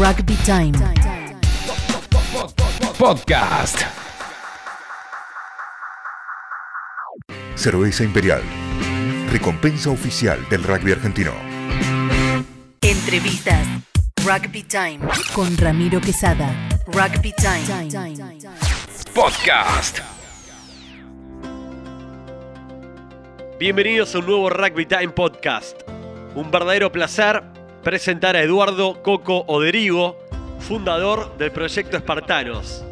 Rugby Time. Podcast. Cerveza Imperial. Recompensa oficial del rugby argentino. Entrevistas. Rugby Time. Con Ramiro Quesada. Rugby Time. Podcast. Bienvenidos a un nuevo Rugby Time Podcast. Un verdadero placer presentar a Eduardo Coco Oderigo, fundador del proyecto Espartanos.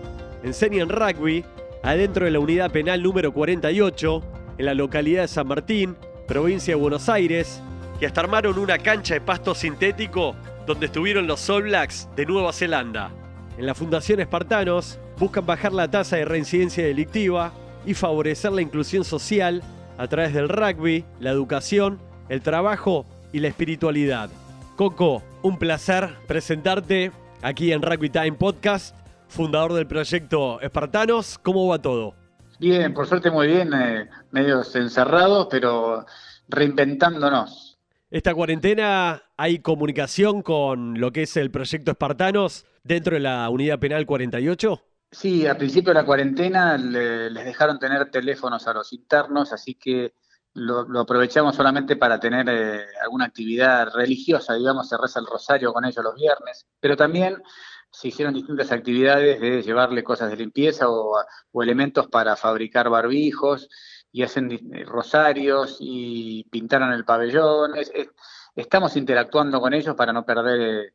Enseñan rugby adentro de la unidad penal número 48 en la localidad de San Martín, provincia de Buenos Aires, y hasta armaron una cancha de pasto sintético donde estuvieron los All Blacks de Nueva Zelanda. En la Fundación Espartanos buscan bajar la tasa de reincidencia delictiva y favorecer la inclusión social a través del rugby, la educación, el trabajo y la espiritualidad. Coco, un placer presentarte aquí en Rugby Time Podcast, fundador del proyecto Espartanos. ¿Cómo va todo? Bien, por suerte muy bien, eh, medios encerrados, pero reinventándonos. Esta cuarentena hay comunicación con lo que es el proyecto Espartanos dentro de la unidad penal 48. Sí, al principio de la cuarentena le- les dejaron tener teléfonos a los internos, así que lo, lo aprovechamos solamente para tener eh, alguna actividad religiosa, digamos, se reza el rosario con ellos los viernes, pero también se hicieron distintas actividades de llevarle cosas de limpieza o, o elementos para fabricar barbijos y hacen eh, rosarios y pintaron el pabellón. Es- es- estamos interactuando con ellos para no perder,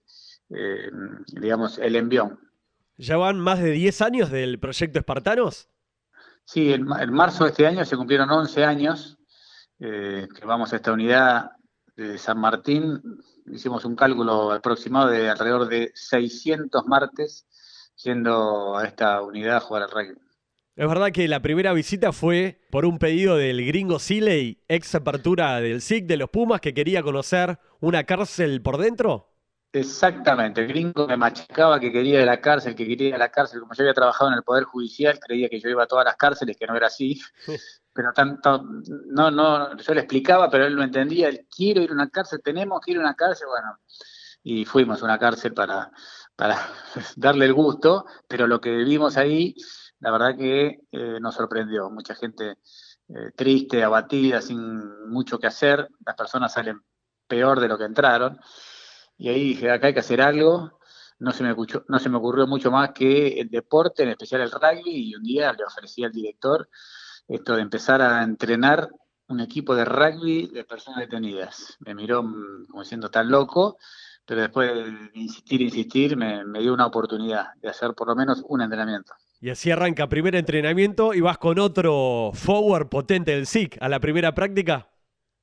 eh, digamos, el envión. Ya van más de 10 años del proyecto Espartanos. Sí, en marzo de este año se cumplieron 11 años eh, que vamos a esta unidad de San Martín. Hicimos un cálculo aproximado de alrededor de 600 martes yendo a esta unidad a jugar al rugby. Es verdad que la primera visita fue por un pedido del gringo Siley, ex apertura del SIC de los Pumas, que quería conocer una cárcel por dentro. Exactamente, el gringo me machacaba que quería ir a la cárcel, que quería ir a la cárcel. Como yo había trabajado en el Poder Judicial, creía que yo iba a todas las cárceles, que no era así. Pero tanto, no, no, yo le explicaba, pero él no entendía. Él, quiero ir a una cárcel, tenemos que ir a una cárcel, bueno. Y fuimos a una cárcel para, para darle el gusto, pero lo que vimos ahí, la verdad que eh, nos sorprendió. Mucha gente eh, triste, abatida, sin mucho que hacer. Las personas salen peor de lo que entraron. Y ahí dije, acá hay que hacer algo. No se, me escuchó- no se me ocurrió mucho más que el deporte, en especial el rugby, y un día le ofrecí al director esto de empezar a entrenar un equipo de rugby de personas detenidas. Me miró mm, como diciendo, tan loco, pero después de insistir, insistir, me, me dio una oportunidad de hacer por lo menos un entrenamiento. Y así arranca primer entrenamiento y vas con otro forward potente del SIC a la primera práctica.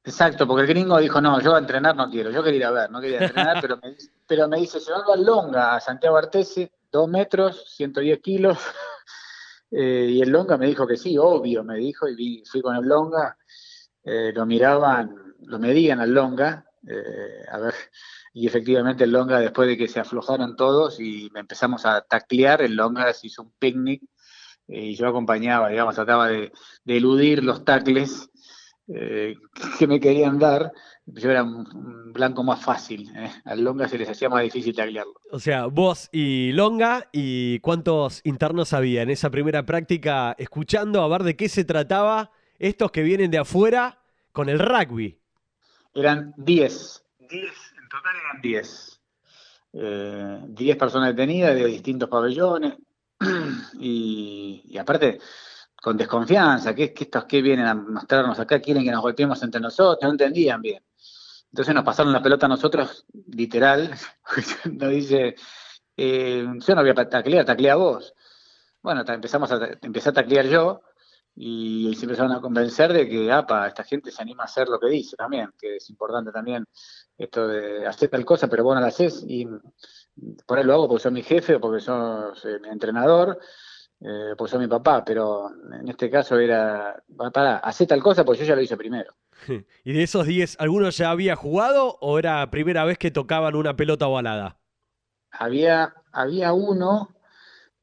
Exacto, porque el gringo dijo, no, yo a entrenar no quiero, yo quería ir a ver, no quería entrenar, pero me, pero me dice, llevarlo al Longa, a Santiago Artese, dos metros, 110 kilos, Eh, y el Longa me dijo que sí, obvio, me dijo, y vi- fui con el Longa, eh, lo miraban, lo medían al Longa, eh, a ver, y efectivamente el Longa, después de que se aflojaron todos y empezamos a taclear, el Longa se hizo un picnic, y yo acompañaba, digamos, trataba de eludir los tacles, eh, que me querían dar, yo era un, blanco más fácil. ¿eh? Al Longa se les hacía más difícil taclearlo. O sea, vos y Longa, ¿y cuántos internos había en esa primera práctica escuchando a ver de qué se trataba estos que vienen de afuera con el rugby? Eran 10. 10, en total eran 10. Eh, 10 personas detenidas de distintos pabellones. y, y aparte, con desconfianza, que, estos que vienen a mostrarnos acá, quieren que nos golpeemos entre nosotros, no entendían bien. Entonces nos pasaron la pelota a nosotros, literal, nos dice, eh, yo no voy a taclear, taclea vos. Bueno, empezamos a, empecé a taclear yo y se empezaron a convencer de que, apa, esta gente se anima a hacer lo que dice también, que es importante también esto de hacer tal cosa, pero vos no la haces y por ahí lo hago porque soy mi jefe o porque sos eh, mi entrenador, eh, porque soy mi papá, pero en este caso era, para, hacer tal cosa porque yo ya lo hice primero. ¿Y de esos 10, alguno ya había jugado o era primera vez que tocaban una pelota ovalada? Había, había uno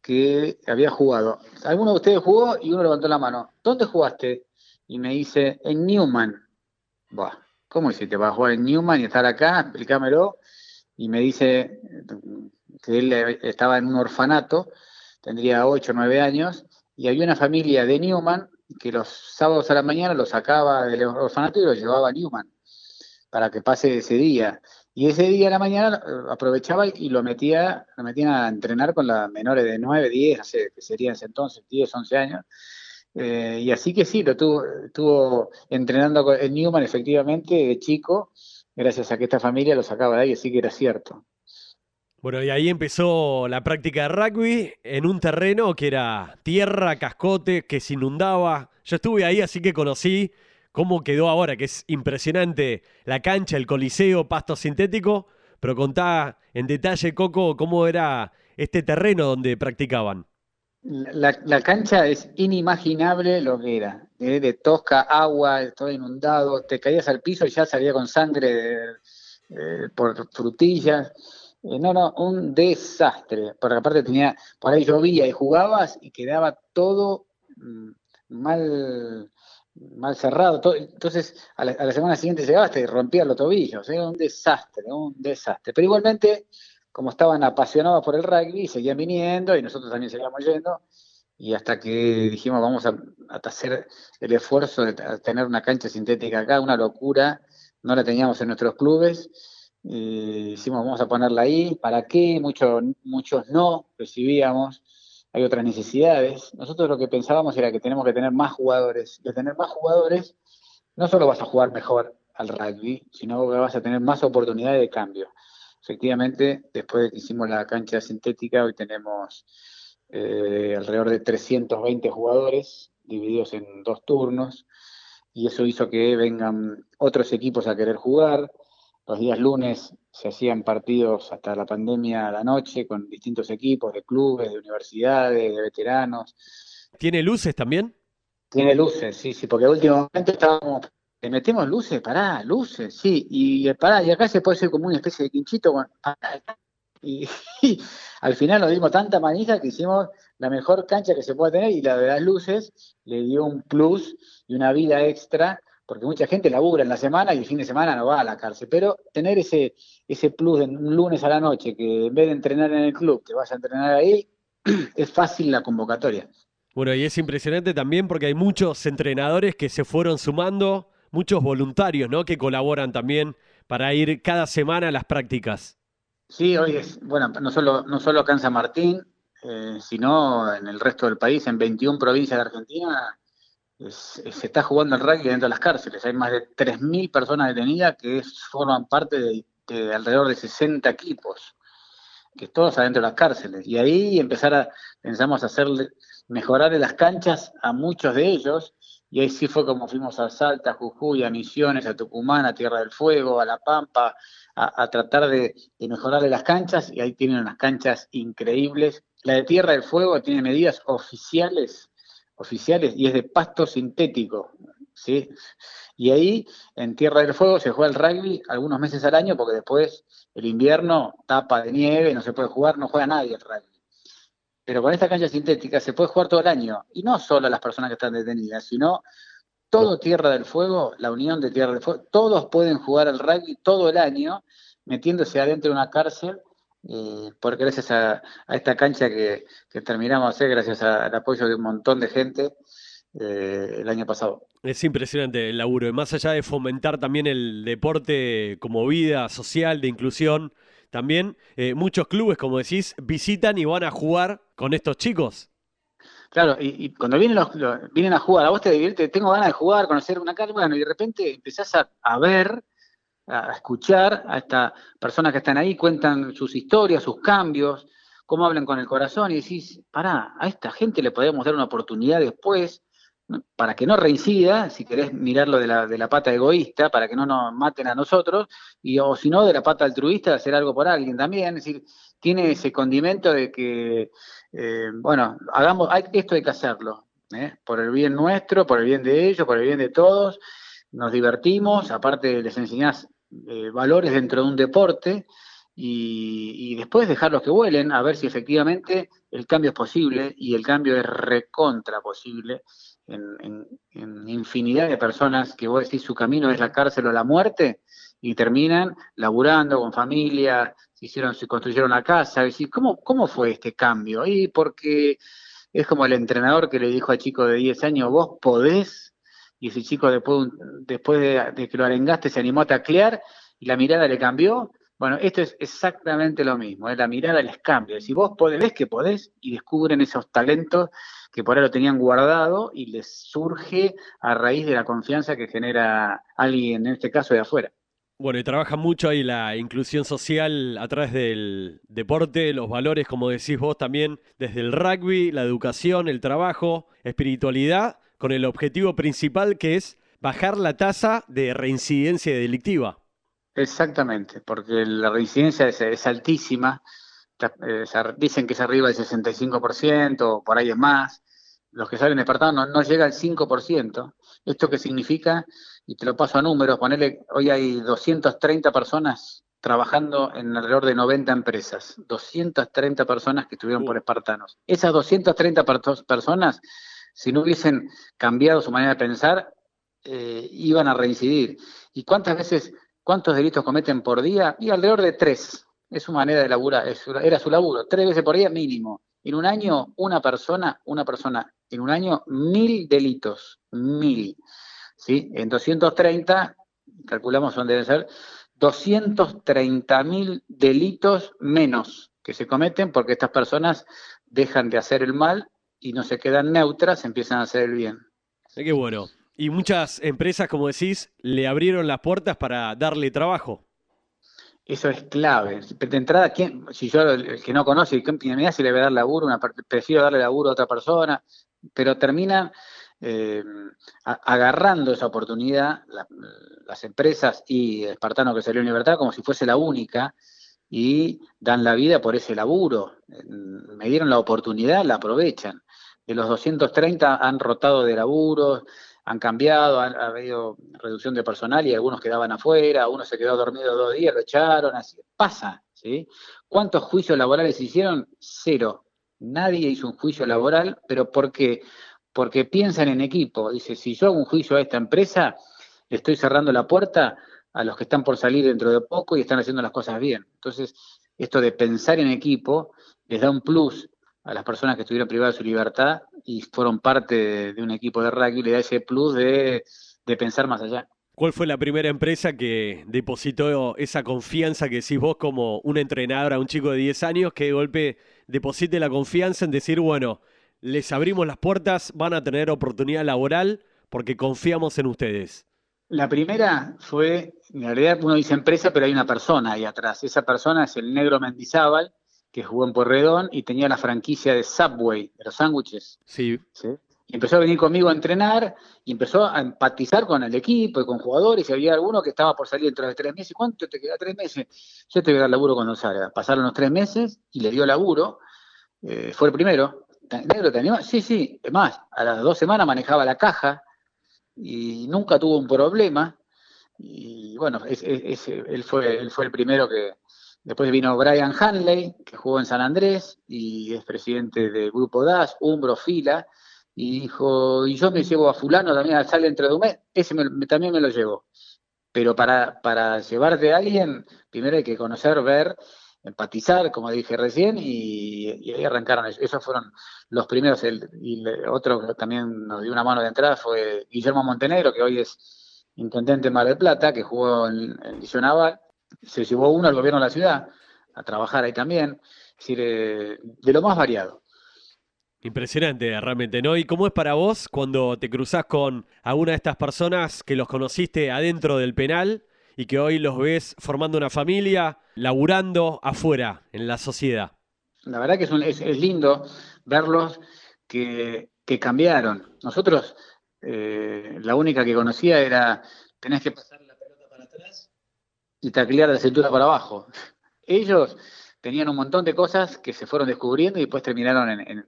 que había jugado. Alguno de ustedes jugó y uno levantó la mano. ¿Dónde jugaste? Y me dice, en Newman. Buah, ¿cómo hiciste para jugar en Newman y estar acá? Explícamelo. Y me dice, que él estaba en un orfanato, tendría 8 o 9 años, y había una familia de Newman que los sábados a la mañana lo sacaba del orfanato y lo llevaba a Newman para que pase ese día. Y ese día a la mañana eh, aprovechaba y lo metía, lo metían a entrenar con las menores de 9, 10, no sé, que serían ese entonces 10, 11 años. Eh, y así que sí, lo tuvo, estuvo entrenando en Newman efectivamente de chico, gracias a que esta familia lo sacaba de ahí, así que era cierto. Bueno, y ahí empezó la práctica de rugby en un terreno que era tierra, cascote, que se inundaba. Yo estuve ahí, así que conocí cómo quedó ahora, que es impresionante la cancha, el coliseo, pasto sintético, pero contá en detalle, Coco, cómo era este terreno donde practicaban. La, cancha es inimaginable lo que era, de, tosca, agua, todo inundado, te caías al piso y ya salía con sangre por frutillas. Eh, no, no, un desastre, porque aparte tenía, por ahí llovía y jugabas y quedaba todo mm, mal, mal cerrado. entonces, a la, semana siguiente llegaste y rompías los tobillos. Era un desastre, un desastre. Pero igualmente, como estaban apasionados por el rugby, seguían viniendo y nosotros también seguíamos yendo. Y hasta que dijimos, vamos a, hacer el esfuerzo de tener una cancha sintética acá, una locura. No la teníamos en nuestros clubes. Y dijimos, vamos a ponerla ahí. ¿Para qué? Muchos, muchos no recibíamos hay otras necesidades. Nosotros lo que pensábamos era que tenemos que tener más jugadores. De tener más jugadores, no solo vas a jugar mejor al rugby, sino que vas a tener más oportunidades de cambio. Efectivamente, después de que hicimos la cancha sintética, hoy tenemos eh, alrededor de 320 jugadores divididos en dos turnos, y eso hizo que vengan otros equipos a querer jugar. Los días lunes se hacían partidos hasta la pandemia a la noche con distintos equipos de clubes, de universidades, de veteranos. ¿Tiene luces también? Tiene luces, sí, sí, porque últimamente estábamos, ¿le metemos luces? Pará, luces, sí, y pará, y acá se puede hacer como una especie de quinchito, y, al final nos dimos tanta manija que hicimos la mejor cancha que se puede tener y la de las luces le dio un plus y una vida extra porque mucha gente labura en la semana y el fin de semana no va a la cárcel, pero tener ese, ese plus de un lunes a la noche, que en vez de entrenar en el club, te vas a entrenar ahí, es fácil la convocatoria. Bueno, y es impresionante también porque hay muchos entrenadores que se fueron sumando, muchos voluntarios, ¿no? Que colaboran también para ir cada semana a las prácticas. Sí, hoy es, bueno, no solo, no solo acá en San Martín, eh, sino en el resto del país, en 21 provincias de Argentina, se está jugando el rugby dentro de las cárceles. Hay más de 3.000 personas detenidas que forman parte de, alrededor de 60 equipos, que todos adentro de las cárceles. Y ahí empezar a, pensamos hacerle, mejorar las canchas a muchos de ellos. Y ahí sí fue como fuimos a Salta, a Jujuy, a Misiones, a Tucumán, a Tierra del Fuego, a La Pampa, a, tratar de, de mejorarle las canchas. Y ahí tienen unas canchas increíbles. La de Tierra del Fuego tiene medidas oficiales oficiales y es de pasto sintético, ¿sí? Y ahí, en Tierra del Fuego, se juega el rugby algunos meses al año porque después el invierno tapa de nieve, no se puede jugar, no juega nadie el rugby. Pero con esta cancha sintética se puede jugar todo el año, y no solo las personas que están detenidas, sino todo Tierra del Fuego, la Unión de Tierra del Fuego, todos pueden jugar al rugby todo el año, metiéndose adentro de una cárcel y porque gracias a, esta cancha que, terminamos de hacer, gracias al apoyo de un montón de gente eh, el año pasado. Es impresionante el laburo, y más allá de fomentar también el deporte como vida social, de inclusión, también eh, muchos clubes, como decís, visitan y van a jugar con estos chicos. Claro, y, cuando vienen, los, vienen a jugar, a vos te diviertes, tengo ganas de jugar, conocer una carga, bueno, y de repente empezás a ver a escuchar a estas personas que están ahí, cuentan sus historias, sus cambios, cómo hablan con el corazón y decís, pará, a esta gente le podemos dar una oportunidad después para que no reincida, si querés mirarlo de la, de la pata egoísta, para que no nos maten a nosotros, y o si no, de la pata altruista, hacer algo por alguien también, es decir, tiene ese condimento de que, eh, bueno, hagamos, esto hay que hacerlo, ¿eh? por el bien nuestro, por el bien de ellos, por el bien de todos, nos divertimos, aparte les enseñás eh, valores dentro de un deporte y, después dejarlos que vuelen a ver si efectivamente el cambio es posible y el cambio es recontra posible en, infinidad de personas que vos decís su camino es la cárcel o la muerte y terminan laburando con familia, se hicieron, se construyeron la casa. decir, ¿cómo, ¿cómo fue este cambio? Y porque es como el entrenador que le dijo al chico de 10 años, vos podés, y ese chico después, después de, que lo arengaste se animó a taclear y la mirada le cambió. Bueno, esto es exactamente lo mismo, ¿eh? la mirada les cambia. Si vos podés, ves que podés y descubren esos talentos que por ahí lo tenían guardado y les surge a raíz de la confianza que genera alguien, en este caso de afuera. Bueno, y trabaja mucho ahí la inclusión social a través del deporte, los valores, como decís vos también, desde el rugby, la educación, el trabajo, espiritualidad, con el objetivo principal que es bajar la tasa de reincidencia delictiva. Exactamente, porque la reincidencia es, altísima, eh, dicen que es arriba del 65%, por ahí es más, los que salen de no, no llega al 5%. ¿Esto qué significa? y te lo paso a números, ponele, hoy hay 230 personas trabajando en alrededor de 90 empresas, 230 personas que estuvieron por espartanos. Esas 230 personas, si no hubiesen cambiado su manera de pensar, eh, iban a reincidir. ¿Y cuántas veces, cuántos delitos cometen por día? Y alrededor de tres. Es su manera de laburar, era su laburo, tres veces por día mínimo. En un año, una persona, una persona, en un año, mil delitos, mil. ¿sí? En 230, calculamos son deben ser 230 mil delitos menos que se cometen porque estas personas dejan de hacer el mal y no se quedan neutras, empiezan a hacer el bien. Qué bueno. Y muchas empresas, como decís, le abrieron las puertas para darle trabajo. Eso es clave. De entrada, si yo, el que no conoce, mira si le voy a dar laburo, una, prefiero darle laburo a otra persona, pero termina eh, agarrando esa oportunidad las empresas y Espartano que salió en libertad como si fuese la única y dan la vida por ese laburo. Me dieron la oportunidad, la aprovechan. De los 230 han rotado de laburos, han cambiado, ha habido reducción de personal y algunos quedaban afuera, uno se quedó dormido dos días, lo echaron, así. Pasa, ¿sí? ¿Cuántos juicios laborales hicieron? Cero. Nadie hizo un juicio laboral, pero ¿por qué? porque piensan en equipo. Dice, si yo hago un juicio a esta empresa, le estoy cerrando la puerta a los que están por salir dentro de poco y están haciendo las cosas bien. Entonces, esto de pensar en equipo les da un plus a las personas que estuvieron privadas de su libertad y fueron parte de, un equipo de rugby, le da ese plus de, de pensar más allá. ¿Cuál fue la primera empresa que depositó esa confianza que decís vos como un entrenador a un chico de 10 años que de golpe deposite la confianza en decir, bueno, les abrimos las puertas, van a tener oportunidad laboral porque confiamos en ustedes? La primera fue, en realidad uno dice empresa, pero hay una persona ahí atrás. Esa persona es el negro Mendizábal, que jugó en Porredón y tenía la franquicia de Subway, de los sándwiches. Sí. Y empezó a venir conmigo a entrenar y empezó a empatizar con el equipo y con jugadores. Y había alguno que estaba por salir dentro de tres meses. ¿Cuánto te queda? Tres meses. Yo te voy a dar laburo cuando salga. Pasaron los tres meses y le dio laburo. Eh, fue el primero. ¿Negro te animás? Sí, sí. Es más, a las dos semanas manejaba la caja y nunca tuvo un problema. Y bueno, él, fue, él fue el primero que. Después vino Brian Hanley, que jugó en San Andrés y es presidente del grupo DAS, Umbro, Fila, y dijo: Y yo me llevo a Fulano también al sale entre de un mes, ese también me lo llevo. Pero para, para llevarte a alguien, primero hay que conocer, ver empatizar, como dije recién, y, ahí arrancaron. Esos fueron los primeros. El, y otro que también nos dio una mano de entrada fue Guillermo Montenegro, que hoy es intendente de Mar del Plata, que jugó en, el Liceo Naval. Se llevó uno al gobierno de la ciudad a trabajar ahí también. Es decir, eh, de lo más variado. Impresionante, realmente, ¿no? ¿Y cómo es para vos cuando te cruzás con alguna de estas personas que los conociste adentro del penal y que hoy los ves formando una familia, laburando afuera, en la sociedad. La verdad que es, es, lindo verlos que, cambiaron. Nosotros, eh, la única que conocía era, tenés que pasar la pelota para atrás y taclear la cintura para abajo. Ellos tenían un montón de cosas que se fueron descubriendo y después terminaron en,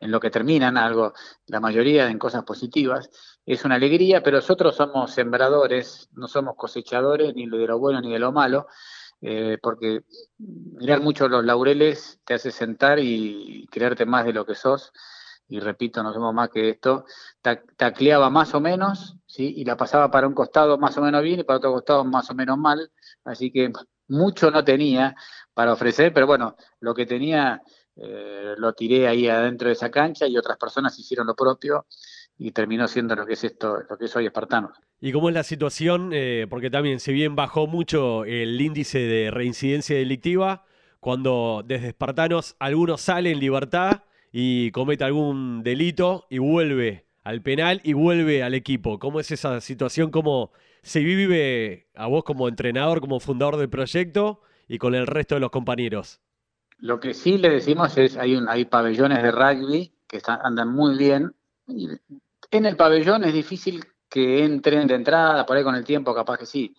en, lo que terminan, algo, la mayoría en cosas positivas es una alegría, pero nosotros somos sembradores, no somos cosechadores ni de lo bueno ni de lo malo, eh, porque mirar mucho los laureles te hace sentar y creerte más de lo que sos. Y repito, no somos más que esto. Tacleaba más o menos y la pasaba para un costado más o menos bien y para otro costado más o menos mal, así que mucho no tenía para ofrecer, pero bueno, lo que tenía eh, lo tiré ahí adentro de esa cancha y otras personas hicieron lo propio y terminó siendo lo que es esto, lo que es hoy Espartano. ¿Y cómo es la situación? Eh, porque también, si bien bajó mucho el índice de reincidencia delictiva, cuando desde Espartanos algunos salen en libertad y comete algún delito y vuelve al penal y vuelve al equipo. ¿Cómo es esa situación? ¿Cómo se vive a vos como entrenador, como fundador del proyecto y con el resto de los compañeros? Lo que sí le decimos es, hay, un, hay pabellones de rugby que están, andan muy bien. en el pabellón es difícil que entren de entrada, por ahí con el tiempo capaz que sí.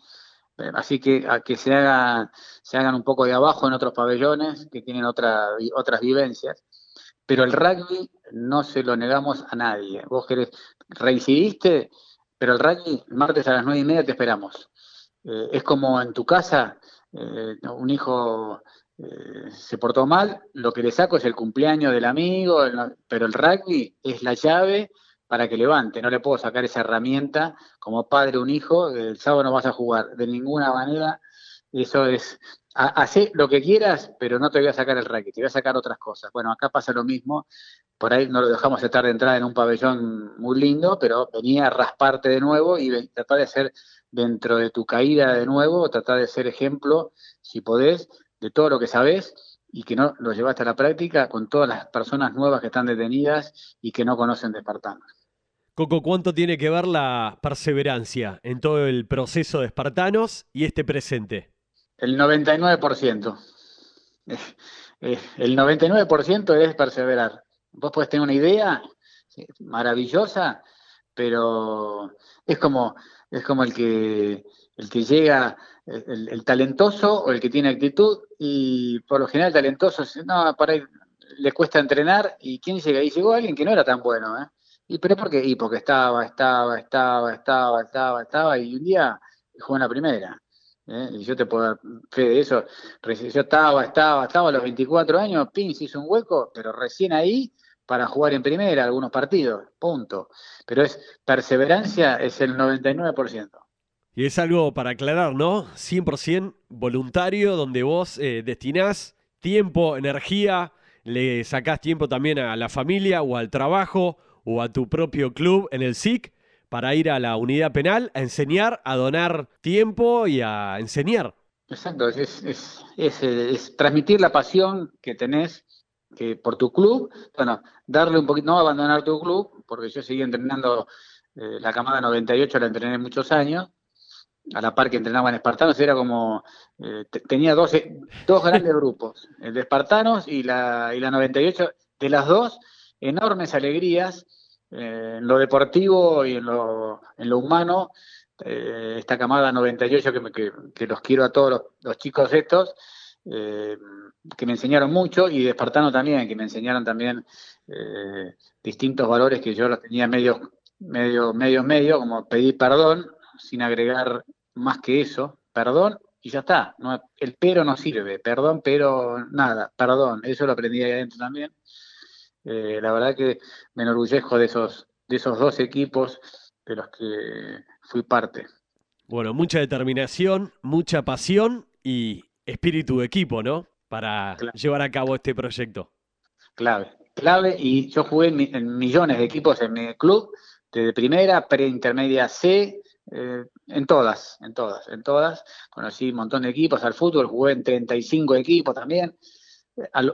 Eh, así que a que se hagan, se hagan un poco de abajo en otros pabellones que tienen otra, otras vivencias. Pero el rugby no se lo negamos a nadie. Vos querés, reincidiste, pero el rugby, martes a las nueve y media te esperamos. Eh, es como en tu casa, eh, un hijo se portó mal, lo que le saco es el cumpleaños del amigo, pero el rugby es la llave para que levante. No le puedo sacar esa herramienta como padre un hijo, el sábado no vas a jugar de ninguna manera. Eso es, hace lo que quieras, pero no te voy a sacar el racket, te voy a sacar otras cosas. Bueno, acá pasa lo mismo. Por ahí no lo dejamos estar de entrada en un pabellón muy lindo, pero venía a rasparte de nuevo y tratar de ser dentro de tu caída de nuevo, tratar de ser ejemplo, si podés, de todo lo que sabés y que no lo llevaste a la práctica con todas las personas nuevas que están detenidas y que no conocen de Espartanos. Coco, ¿cuánto tiene que ver la perseverancia en todo el proceso de Espartanos y este presente? El 99%. El 99% es perseverar. Vos podés tener una idea maravillosa, pero es como, es como el que el que llega, el, talentoso o el que tiene actitud, y por lo general talentoso, no, para ahí le cuesta entrenar, y ¿quién llega? ahí llegó alguien que no era tan bueno, ¿eh? ¿Y pero por qué? Y porque estaba, estaba, estaba, estaba, estaba, estaba, y un día jugó en la primera. ¿Eh? Y yo te puedo dar fe de eso. Yo estaba, estaba, estaba a los 24 años, Pin se hizo un hueco, pero recién ahí para jugar en primera algunos partidos, punto. Pero es perseverancia, es el 99%. Y es algo para aclarar, ¿no? 100% voluntario, donde vos eh, destinás tiempo, energía, le sacás tiempo también a la familia o al trabajo o a tu propio club en el SIC para ir a la unidad penal a enseñar, a donar tiempo y a enseñar. Exacto, es, es, transmitir la pasión que tenés que por tu club, bueno, darle un poquito, no abandonar tu club, porque yo seguí entrenando eh, la camada 98, la entrené muchos años, a la par que entrenaba en Espartanos, era como, eh, tenía dos, dos grandes grupos, el de Espartanos y la, y la 98, de las dos, enormes alegrías eh, en lo deportivo y en lo, en lo humano. Eh, esta camada 98 que, que, que, los quiero a todos los, chicos estos, eh, que me enseñaron mucho, y Espartano también, que me enseñaron también distintos valores que yo los tenía medio, medio, medio, medio, como pedir perdón, sin agregar más que eso, perdón, y ya está. No, el pero no sirve, perdón, pero nada, perdón, eso lo aprendí ahí adentro también. Eh, la verdad que me enorgullezco de esos, de esos dos equipos de los que fui parte. Bueno, mucha determinación, mucha pasión y espíritu de equipo, ¿no? Para llevar a cabo este proyecto. Clave, clave. Y yo jugué en, millones de equipos en mi club, desde primera, pre-intermedia C, eh, en todas, en todas, en todas. Conocí un montón de equipos al fútbol, jugué en 35 equipos también.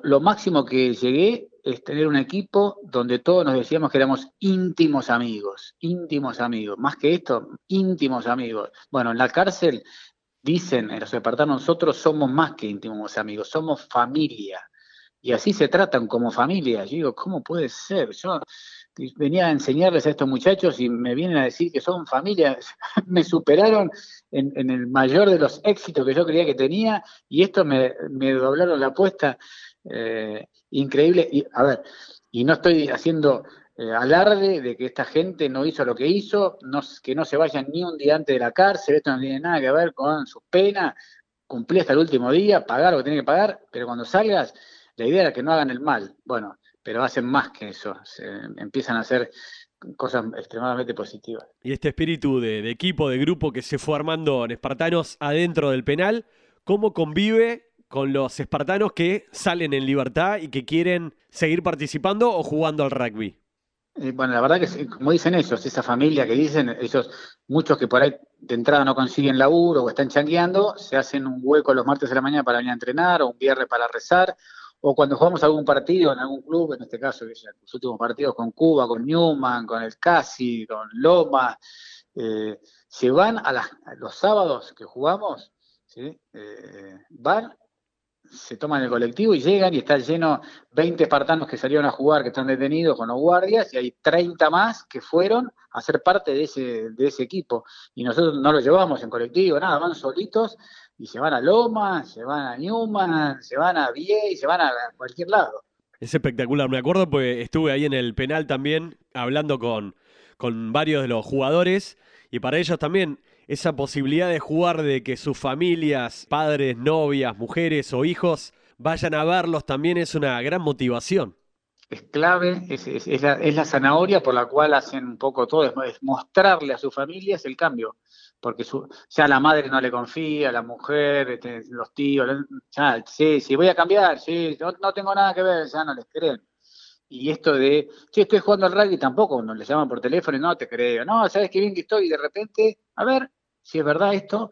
lo máximo que llegué es tener un equipo donde todos nos decíamos que éramos íntimos amigos, íntimos amigos, más que esto, íntimos amigos. Bueno, en la cárcel dicen en los departamentos, nosotros somos más que íntimos amigos, somos familia. Y así se tratan como familia. Yo digo, ¿cómo puede ser? Yo venía a enseñarles a estos muchachos y me vienen a decir que son familia. me superaron en, el mayor de los éxitos que yo creía que tenía y esto me, me doblaron la apuesta. Eh, increíble. Y, a ver, y no estoy haciendo eh, alarde de que esta gente no hizo lo que hizo, que no se vayan ni un día antes de la cárcel, esto no tiene nada que ver con sus penas, cumplí hasta el último día, pagar lo que tiene que pagar, pero cuando salgas, la idea era que no hagan el mal. Bueno, pero hacen más que eso, empiezan a hacer cosas extremadamente positivas. Y este espíritu de, de equipo, de grupo que se fue armando en Espartanos adentro del penal, ¿cómo convive con los espartanos que salen en libertad y que quieren seguir participando o jugando al rugby? Eh, bueno, la verdad que como dicen ellos, esa familia que dicen, ellos, muchos que por ahí de entrada no consiguen laburo o están changueando, se hacen un hueco los martes de la mañana para venir a entrenar o un viernes para rezar, o cuando jugamos algún partido en algún club, en este caso, los últimos partidos con Cuba, con Newman, con el Casi, con Loma, eh, se van a, los sábados que jugamos. Eh, van se toman el colectivo y llegan y está lleno 20 espartanos que salieron a jugar, que están detenidos con los guardias, y hay 30 más que fueron a ser parte de ese, de ese equipo. Y nosotros no los llevamos en colectivo, nada, van solitos y se van a Loma, se van a Newman, se van a Vie se van a cualquier lado. Es espectacular, me acuerdo porque estuve ahí en el penal también hablando con, con varios de los jugadores y para ellos también esa posibilidad de jugar, de que sus familias, padres, novias, mujeres o hijos vayan a verlos también es una gran motivación. Es clave, es, la, zanahoria por la cual hacen un poco todo, es, mostrarle a sus familias el cambio, porque ya la madre no le confía, la mujer, este, los tíos, ya, sí, sí, voy a cambiar, sí, no, no tengo nada que ver, ya no les creen. Y esto de, sí, estoy jugando al rugby, tampoco, no le llaman por teléfono y no te creo. No, sabes qué bien que estoy y de repente, a ver, si es verdad esto,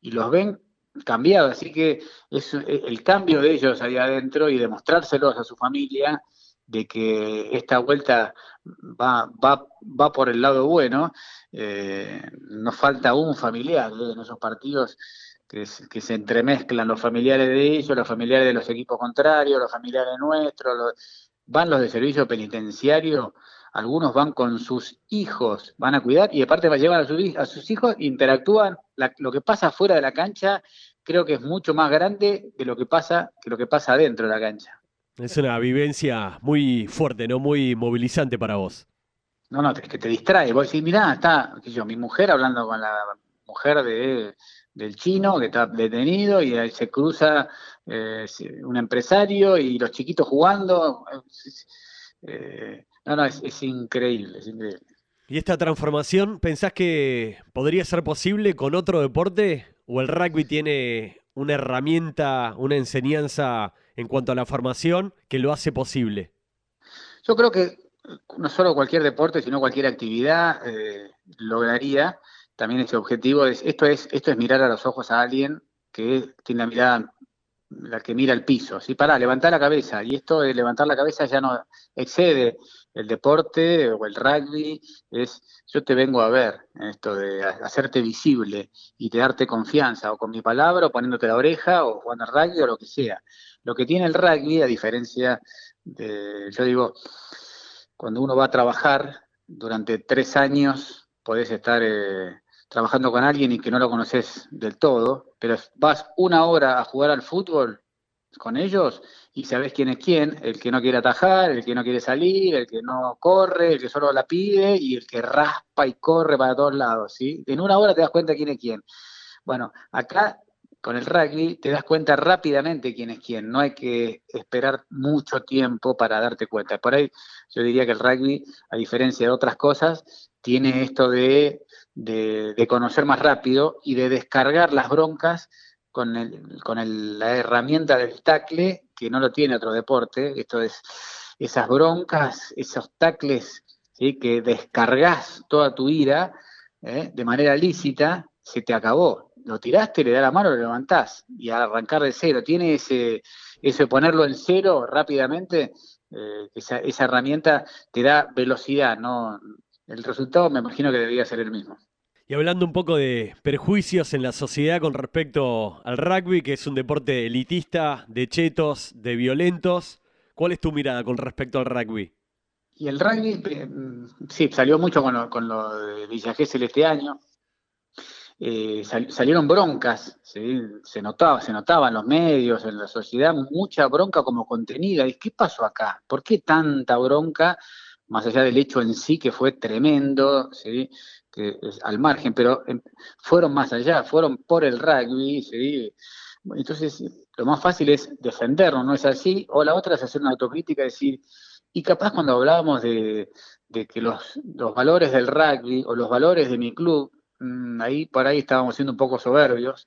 y los ven cambiados. Así que es el cambio de ellos ahí adentro y demostrárselos a su familia de que esta vuelta va, va, va por el lado bueno. Eh, nos falta un familiar ¿eh? en esos partidos que, que, se entremezclan los familiares de ellos, los familiares de los equipos contrarios, los familiares nuestros, van los de servicio penitenciario algunos van con sus hijos, van a cuidar y aparte llevar a, a sus hijos, interactúan. lo que pasa fuera de la cancha creo que es mucho más grande de lo que pasa que lo que pasa dentro de la cancha. Es una vivencia muy fuerte, ¿no? Muy movilizante para vos. No, no, es que te distrae. Vos decís, mirá, está, qué yo, mi mujer hablando con la mujer de, del chino que está detenido y ahí se cruza eh, un empresario y los chiquitos jugando. Eh, no, no, es, increíble, es increíble. ¿Y esta transformación pensás que podría ser posible con otro deporte? ¿O el rugby tiene una herramienta, una enseñanza en cuanto a la formación que lo hace posible? Yo creo que no solo cualquier deporte, sino cualquier actividad eh, lograría también ese objetivo. Es, esto, es, esto es mirar a los ojos a alguien que tiene la mirada la que mira el piso, ¿sí? Para, levantar la cabeza. Y esto de levantar la cabeza ya no excede el deporte o el rugby, es yo te vengo a ver, esto de hacerte visible y te darte confianza, o con mi palabra, o poniéndote la oreja, o jugando al rugby, o lo que sea. Lo que tiene el rugby, a diferencia de, yo digo, cuando uno va a trabajar durante tres años, podés estar eh, trabajando con alguien y que no lo conoces del todo, pero vas una hora a jugar al fútbol con ellos y sabes quién es quién, el que no quiere atajar, el que no quiere salir, el que no corre, el que solo la pide y el que raspa y corre para todos lados, ¿sí? En una hora te das cuenta quién es quién. Bueno, acá con el rugby te das cuenta rápidamente quién es quién, no hay que esperar mucho tiempo para darte cuenta. Por ahí yo diría que el rugby, a diferencia de otras cosas, tiene esto de, de conocer más rápido y de descargar las broncas con, el, con el, la herramienta del tacle, que no lo tiene otro deporte, esto es esas broncas, esos tacles ¿sí? que descargas toda tu ira ¿eh? de manera lícita, se te acabó. Lo tiraste, le da la mano, lo levantás y al arrancar de cero. Tiene ese, eso de ponerlo en cero rápidamente, eh, esa, esa herramienta te da velocidad, no el resultado me imagino que debería ser el mismo. Y hablando un poco de perjuicios en la sociedad con respecto al rugby, que es un deporte elitista, de chetos, de violentos, ¿cuál es tu mirada con respecto al rugby? Y el rugby, eh, sí, salió mucho con lo, con lo de Villa Gesell este año. Eh, salieron broncas, se notaba, se notaba en los medios, en la sociedad, mucha bronca como contenida. ¿Y qué pasó acá? ¿Por qué tanta bronca? Más allá del hecho en sí que fue tremendo, ¿sí? Al margen, pero em, fueron más allá, fueron por el rugby, ¿sí? entonces lo más fácil es defendernos, ¿no es así? O la otra es hacer una autocrítica decir, Y capaz cuando hablábamos de, que los, los, valores del rugby o los valores de mi club, mm, ahí por ahí estábamos siendo un poco soberbios,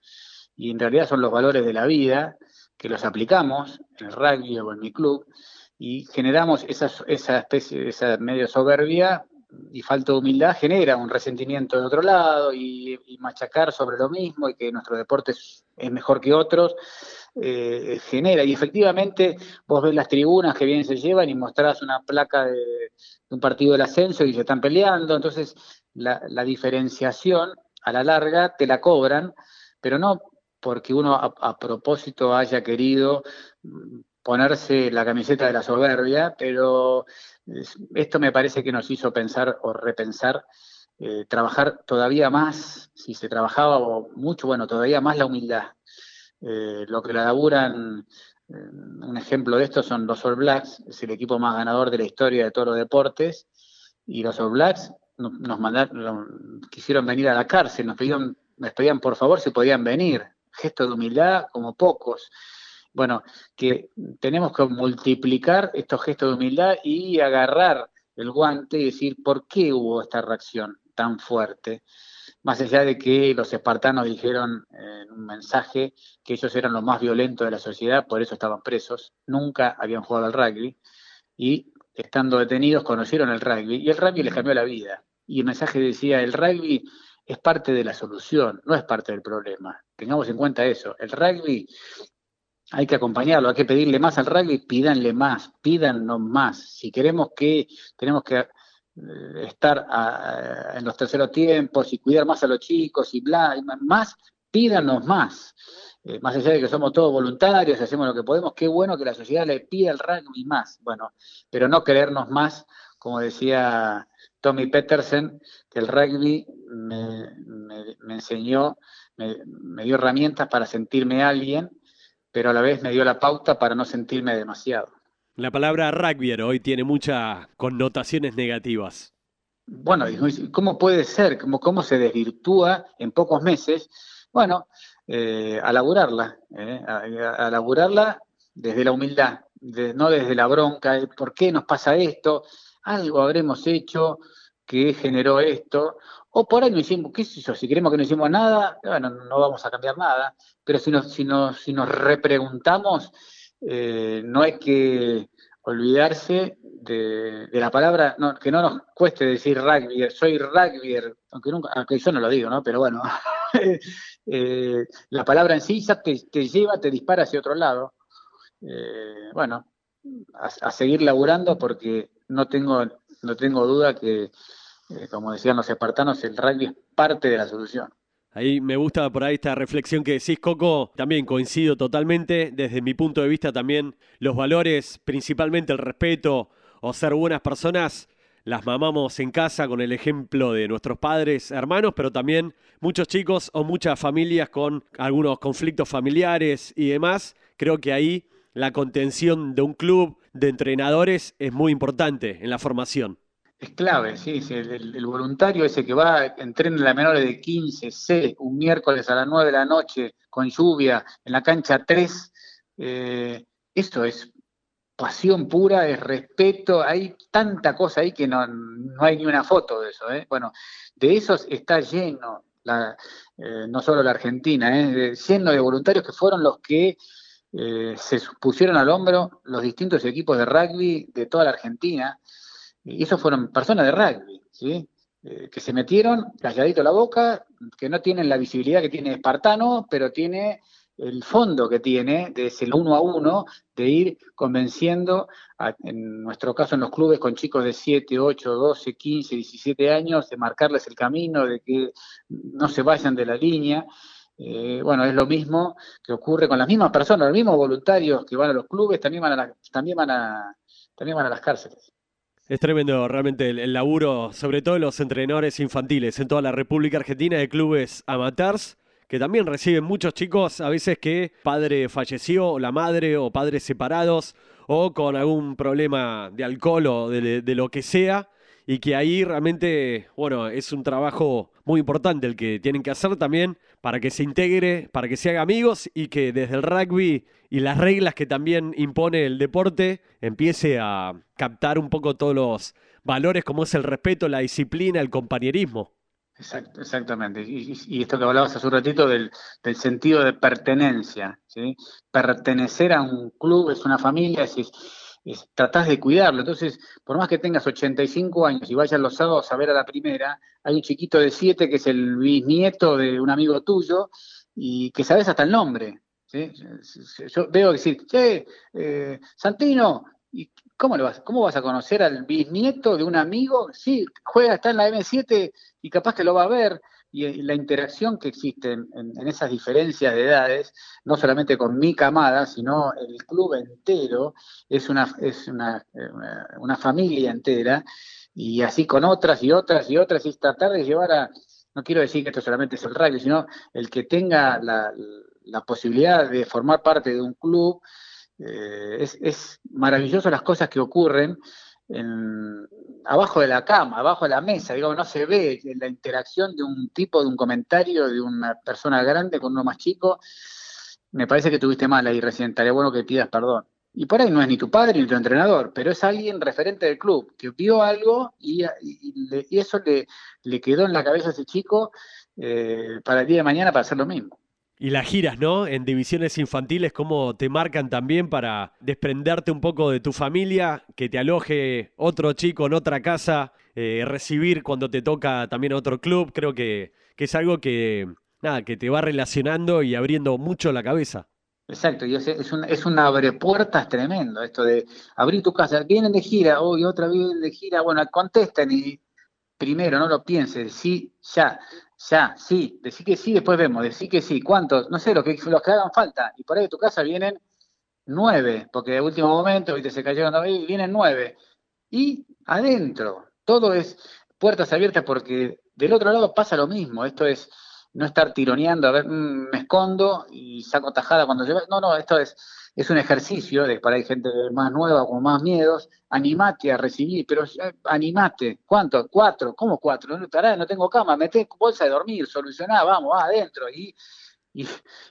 y en realidad son los valores de la vida que los aplicamos en el rugby o en mi club, y generamos esa, esa especie, esa medio soberbia y falta de humildad genera un resentimiento de otro lado y, machacar sobre lo mismo y que nuestro deporte es, mejor que otros, eh, genera. Y efectivamente vos ves las tribunas que bien se llevan y mostrás una placa de, un partido del ascenso y se están peleando, entonces la, diferenciación a la larga te la cobran, pero no porque uno a propósito haya querido ponerse la camiseta de la soberbia, pero esto me parece que nos hizo pensar o repensar, eh, trabajar todavía más, si se trabajaba mucho, bueno, todavía más la humildad. Eh, lo que la laburan, eh, un ejemplo de esto son los All Blacks, es el equipo más ganador de la historia de todos los deportes, y los All Blacks nos, mandaron, quisieron venir a la cárcel, nos pedían, nos pedían por favor si podían venir, gesto de humildad como pocos. Bueno, que tenemos que multiplicar estos gestos de humildad y agarrar el guante y decir por qué hubo esta reacción tan fuerte. Más allá de que los espartanos dijeron en un mensaje que ellos eran los más violentos de la sociedad, por eso estaban presos, nunca habían jugado al rugby y estando detenidos conocieron el rugby y el rugby les cambió la vida. Y el mensaje decía, el rugby es parte de la solución, no es parte del problema. Tengamos en cuenta eso. El rugby hay que acompañarlo, hay que pedirle más al rugby, pídanle más, pídanos más. Si queremos que, tenemos que eh, estar en los terceros tiempos y cuidar más a los chicos y bla, y más, pídanos más. Eh, más allá de que somos todos voluntarios, hacemos lo que podemos, qué bueno que la sociedad le pida al rugby más. Bueno, pero no querernos más, como decía Tommy Petersen, que el rugby me, enseñó, me dio herramientas para sentirme alguien pero a la vez me dio la pauta para no sentirme demasiado. La palabra rugby hoy tiene muchas connotaciones negativas. Bueno, ¿cómo puede ser? ¿Cómo, cómo se desvirtúa en pocos meses? Bueno, eh, a laburarla, eh, a, laburarla desde la humildad, no desde la bronca, ¿por qué nos pasa esto? Algo habremos hecho que generó esto, o por ahí no hicimos, qué sé yo, si queremos que no hicimos nada, bueno, no vamos a cambiar nada, pero si nos, si nos, si nos repreguntamos, eh, no hay que olvidarse de, la palabra, que no nos cueste decir rugby, soy rugby, aunque, nunca, aunque yo no lo digo, ¿no? Pero bueno, eh, la palabra en sí ya te, lleva, te dispara hacia otro lado. Eh, bueno, a, seguir laburando porque no tengo, no tengo duda que eh, como decían los espartanos, el rugby es parte de la solución. Ahí me gusta por ahí esta reflexión que decís, Coco. También coincido totalmente. Desde mi punto de vista, también los valores, principalmente el respeto o ser buenas personas, las mamamos en casa con el ejemplo de nuestros padres, hermanos, pero también muchos chicos o muchas familias con algunos conflictos familiares y demás. Creo que ahí la contención de un club de entrenadores es muy importante en la formación. Es clave, sí, el, voluntario ese que va, entrena en la menor de 15, C, un miércoles a las 9 de la noche, con lluvia, en la cancha 3, eh, esto es pasión pura, es respeto, hay tanta cosa ahí que no, hay ni una foto de eso. ¿eh? Bueno, de esos está lleno, eh, no solo la Argentina, ¿eh? lleno de voluntarios que fueron los que se pusieron al hombro los distintos equipos de rugby de toda la Argentina. Y esos fueron personas de rugby, ¿sí? Eh, que se metieron calladito la boca, que no tienen la visibilidad que tiene Espartano, pero tiene el fondo que tiene de ese uno a uno, de ir convenciendo, en nuestro caso en los clubes con chicos de 7, 8, 12, 15, 17 años, de marcarles el camino, de que no se vayan de la línea. Eh, bueno, es lo mismo que ocurre con las mismas personas, los mismos voluntarios que van a los clubes, también van a, también van a, también van a las cárceles. Es tremendo realmente el, laburo, sobre todo los entrenadores infantiles en toda la República Argentina de clubes amateurs, que también reciben muchos chicos, a veces que padre falleció, o la madre, o padres separados, o con algún problema de alcohol o de, lo que sea, y que ahí realmente, bueno, es un trabajo muy importante el que tienen que hacer también para que se integre, para que se haga amigos y que desde el rugby y las reglas que también impone el deporte empiece a captar un poco todos los valores como es el respeto, la disciplina, el compañerismo. exactamente. Y, esto que hablabas hace un ratito del, sentido de pertenencia. ¿sí? Pertenecer a un club es una familia, es, es, tratás de cuidarlo. Entonces, por más que tengas 85 años y vayas los sábados a ver a la primera, hay un chiquito de 7 que es el bisnieto de un amigo tuyo y que sabes hasta el nombre. ¿sí? Yo veo decir, che, eh, Santino, ¿y cómo, le vas, ¿cómo vas a conocer al bisnieto de un amigo? Sí, juega, está en la M7 y capaz que lo va a ver y la interacción que existe en, esas diferencias de edades, no solamente con mi camada, sino el club entero, es una, es una, una, familia entera, y así con otras y otras y otras, y tratar de llevar a, no quiero decir que esto solamente es el rugby, sino el que tenga la, la posibilidad de formar parte de un club, eh, es, es maravilloso las cosas que ocurren abajo de la cama, abajo de la mesa, digamos, no se ve la interacción de un tipo, de un comentario, de una persona grande con uno más chico. Me parece que tuviste mal ahí recién, estaría bueno que pidas perdón. Y por ahí no es ni tu padre ni tu entrenador, pero es alguien referente del club, que vio algo y, eso le, le, quedó en la cabeza a ese chico eh, para el día de mañana para hacer lo mismo. Y las giras, ¿no? En divisiones infantiles, cómo te marcan también para desprenderte un poco de tu familia, que te aloje otro chico en otra casa, eh, recibir cuando te toca también otro club. Creo que, es algo que, nada, que te va relacionando y abriendo mucho la cabeza. Exacto, y es, un, es un abre puertas tremendo, esto de abrir tu casa, vienen de gira, hoy otra vez de gira, bueno, contesten y primero no lo pienses, sí, ya, ya, sí, decir que sí, después vemos, decir que sí, ¿cuántos? No sé, los que, los que hagan falta. Y por ahí de tu casa vienen nueve, porque de último momento, viste, se cayeron ahí, vienen nueve. Y adentro, todo es puertas abiertas porque del otro lado pasa lo mismo. Esto es no estar tironeando, a ver, mm, me escondo y saco tajada cuando lleva. No, no, esto es es un ejercicio, de, para hay gente más nueva con más miedos, animate a recibir, pero animate, ¿cuánto? Cuatro, ¿cómo cuatro? No, no tengo cama, mete bolsa de dormir, solucioná, vamos, va adentro. Y, y,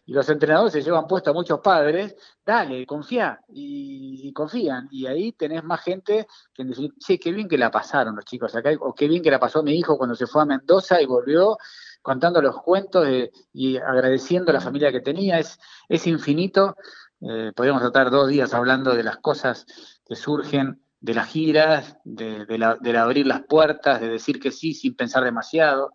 los entrenadores se llevan puesto a muchos padres, dale, confía, y, confían. Y ahí tenés más gente que decir, sí, qué bien que la pasaron los chicos acá, o qué bien que la pasó mi hijo cuando se fue a Mendoza y volvió contando los cuentos y agradeciendo a la familia que tenía, es, es infinito eh, podríamos tratar dos días hablando de las cosas que surgen de las giras, de, abrir las puertas, de decir que sí sin pensar demasiado,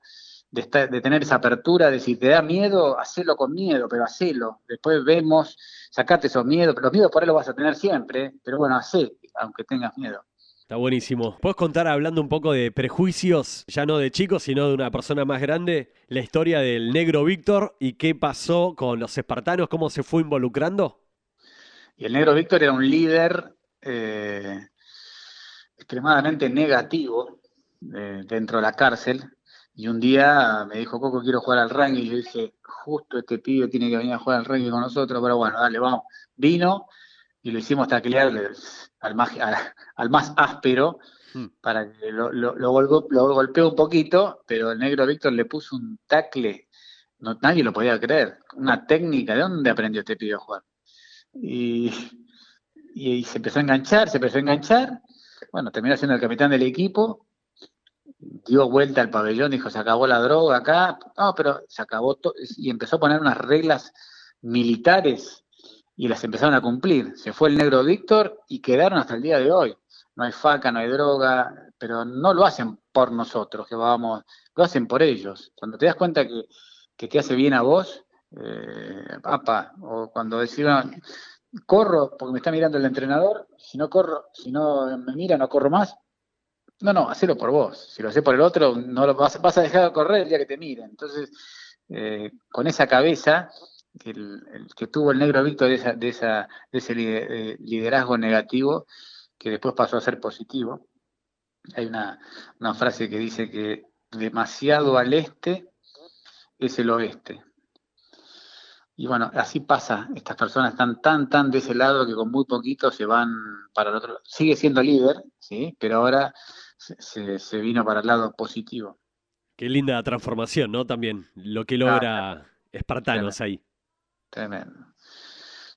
de, de tener esa apertura, de si te da miedo, hacelo con miedo, pero hacelo. Después vemos, sacate esos miedos, los miedos por ahí los vas a tener siempre, pero bueno, hacé, aunque tengas miedo. Está buenísimo. ¿Puedes contar, hablando un poco de prejuicios, ya no de chicos, sino de una persona más grande, la historia del negro Víctor y qué pasó con los espartanos, cómo se fue involucrando? Y el negro Víctor era un líder eh, extremadamente negativo eh, dentro de la cárcel. Y un día me dijo, Coco, quiero jugar al rugby. Y yo dije, justo este pibe tiene que venir a jugar al rugby con nosotros, pero bueno, dale, vamos. Vino y lo hicimos taclear al más, al, más áspero hmm. para que lo, lo, lo, golpeó un poquito, pero el negro Víctor le puso un tacle, no, nadie lo podía creer, una técnica, ¿de dónde aprendió este pibe a jugar? Y, se empezó a enganchar, se empezó a enganchar. Bueno, terminó siendo el capitán del equipo, dio vuelta al pabellón, dijo, se acabó la droga acá. No, pero se acabó todo. Y empezó a poner unas reglas militares y las empezaron a cumplir. Se fue el negro Víctor y quedaron hasta el día de hoy. No hay faca, no hay droga, pero no lo hacen por nosotros, que vamos, lo hacen por ellos. Cuando te das cuenta que, que te hace bien a vos, eh, o cuando decían, corro porque me está mirando el entrenador, si no corro, si no me mira, no corro más. No, no, hacelo por vos. Si lo haces por el otro, no lo vas, a dejar de correr el día que te miren. Entonces, eh, con esa cabeza, el, que tuvo el negro Víctor de, esa, de, esa, de ese eh, liderazgo negativo, que después pasó a ser positivo. Hay una frase que dice que demasiado al este es el oeste. Y bueno, así pasa, estas personas están tan, tan de ese lado que con muy poquito se van para el otro lado. Sigue siendo líder, ¿sí? pero ahora se, se- se vino para el lado positivo. Qué linda transformación, ¿no? También lo que logra Espartanos ahí. Tremendo.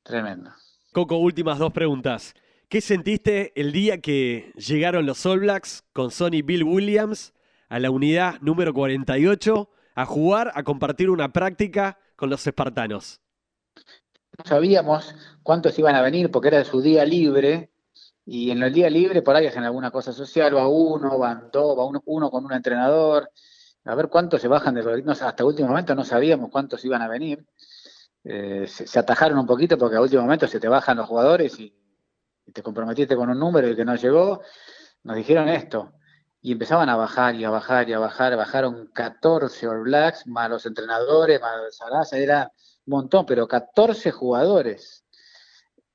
Tremendo. Coco, últimas dos preguntas. ¿Qué sentiste el día que llegaron los All Blacks con Sonny Bill Williams a la unidad número 48 a jugar, a compartir una práctica con los espartanos? No sabíamos cuántos iban a venir porque era su día libre y en el día libre por ahí hacen alguna cosa social, va uno, van dos, va uno, uno con un entrenador, a ver cuántos se bajan de los no, hasta último momento no sabíamos cuántos iban a venir. Eh, se, se atajaron un poquito porque a último momento se te bajan los jugadores y, y te comprometiste con un número y que no llegó. Nos dijeron esto y empezaban a bajar y a bajar y a bajar. Bajaron 14 All Blacks, más los entrenadores, más Sarasa, era un montón, pero 14 jugadores.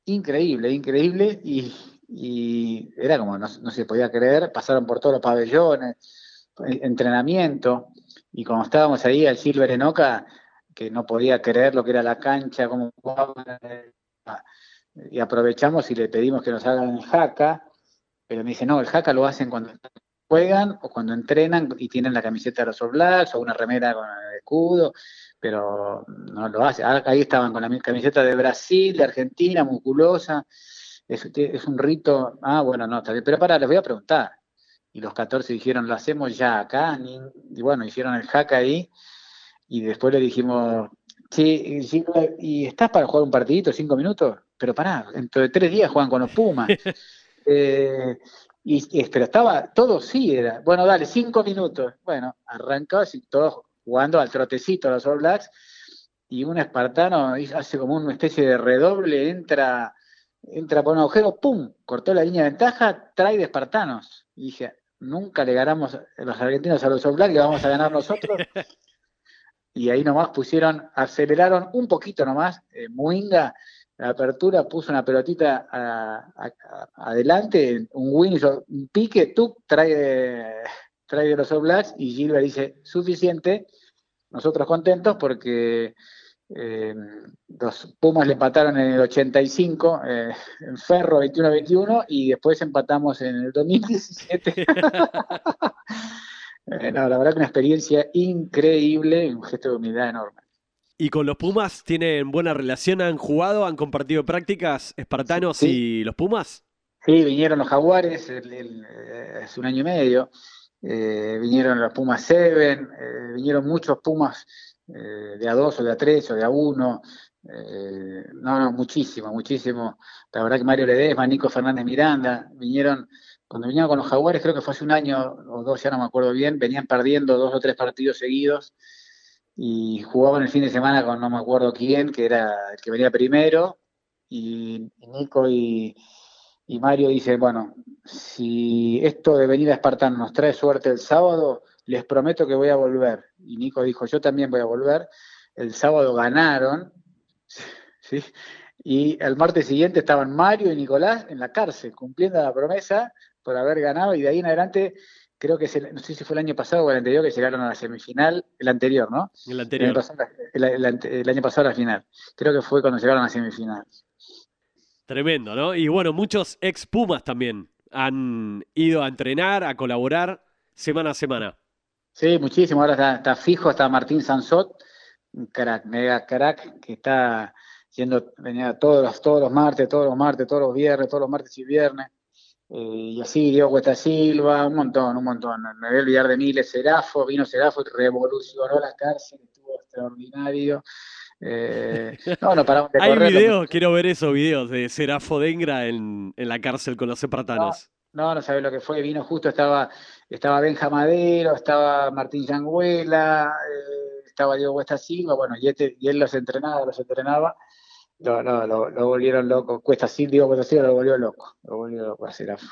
Increíble, increíble. Y, y era como, no, se podía creer, pasaron por todos los pabellones, entrenamiento. Y cuando estábamos ahí, al Silver Enoca, que no podía creer lo que era la cancha, cómo y aprovechamos y le pedimos que nos hagan el jaca, pero me dice, no, el jaca lo hacen cuando juegan o cuando entrenan y tienen la camiseta de los All Blacks o una remera con el escudo, pero no lo hace. Ah, Ahí estaban con la camiseta de Brasil, de Argentina, musculosa. Es, es un rito. Ah, bueno, no, está bien. Pero para, les voy a preguntar. Y los 14 dijeron, lo hacemos ya acá. Y bueno, hicieron el hack ahí. Y después le dijimos, sí, ¿y estás para jugar un partidito, cinco minutos? Pero pará, dentro de tres días juegan con los Pumas. eh, y, pero estaba, todo sí era. Bueno, dale, cinco minutos. Bueno, arrancó así, todos jugando al trotecito a los All Blacks. Y un espartano hace como una especie de redoble, entra, entra por un agujero, ¡pum! Cortó la línea de ventaja, trae de espartanos. Y dije, nunca le ganamos los argentinos a los All Blacks, le vamos a ganar nosotros. y ahí nomás pusieron, aceleraron un poquito nomás, eh, Muinga la apertura puso una pelotita a, a, adelante, un win un pique, tú trae, trae de los Blacks y Gilbert dice suficiente, nosotros contentos porque eh, los Pumas le empataron en el 85 eh, en Ferro 21-21 y después empatamos en el 2017. eh, no, la verdad que una experiencia increíble, un gesto de humildad enorme. ¿Y con los Pumas tienen buena relación? ¿Han jugado? ¿Han compartido prácticas espartanos sí. y los Pumas? Sí, vinieron los Jaguares el, el, hace un año y medio, eh, vinieron los Pumas Seven, eh, vinieron muchos Pumas eh, de a dos o de a tres o de a uno. no, no, muchísimo, muchísimo. La verdad que Mario Ledesma, Nico Fernández Miranda, vinieron, cuando vinieron con los Jaguares, creo que fue hace un año o dos, ya no me acuerdo bien, venían perdiendo dos o tres partidos seguidos y jugaban el fin de semana con no me acuerdo quién, que era el que venía primero, y, Nico y, y, Mario dicen, bueno, si esto de venir a Espartano nos trae suerte el sábado, les prometo que voy a volver. Y Nico dijo, yo también voy a volver. El sábado ganaron, ¿sí? y el martes siguiente estaban Mario y Nicolás en la cárcel, cumpliendo la promesa por haber ganado, y de ahí en adelante creo que el, no sé si fue el año pasado o el anterior que llegaron a la semifinal, el anterior, ¿no? El anterior. El año, pasado, el, el, el año pasado, a la final. Creo que fue cuando llegaron a la semifinal. Tremendo, ¿no? Y bueno, muchos ex Pumas también han ido a entrenar, a colaborar semana a semana. Sí, muchísimo. Ahora está, está fijo, está Martín Sansot, un crack, mega crack, que está yendo, venía todos los, todos los martes, todos los martes, todos los viernes, todos los martes y viernes. Eh, y así, Diego Cuesta Silva, un montón, un montón. Me voy a olvidar de Miles Serafo, vino Serafo y revolucionó la cárcel, estuvo extraordinario. Eh, no, no paramos de Hay correr. videos, quiero ver esos videos de Serafo Dengra en, en la cárcel con los espartanos. No, no, no sabes lo que fue. Vino justo, estaba, estaba Benja Madero, estaba Martín Yanguela, eh, estaba Diego Cuesta Silva, bueno, y, este, y él los entrenaba, los entrenaba. No, no, lo, lo, volvieron loco. Cuesta Silva, Diego Cuesta Silva lo volvió loco. Lo volvió loco a Serafo.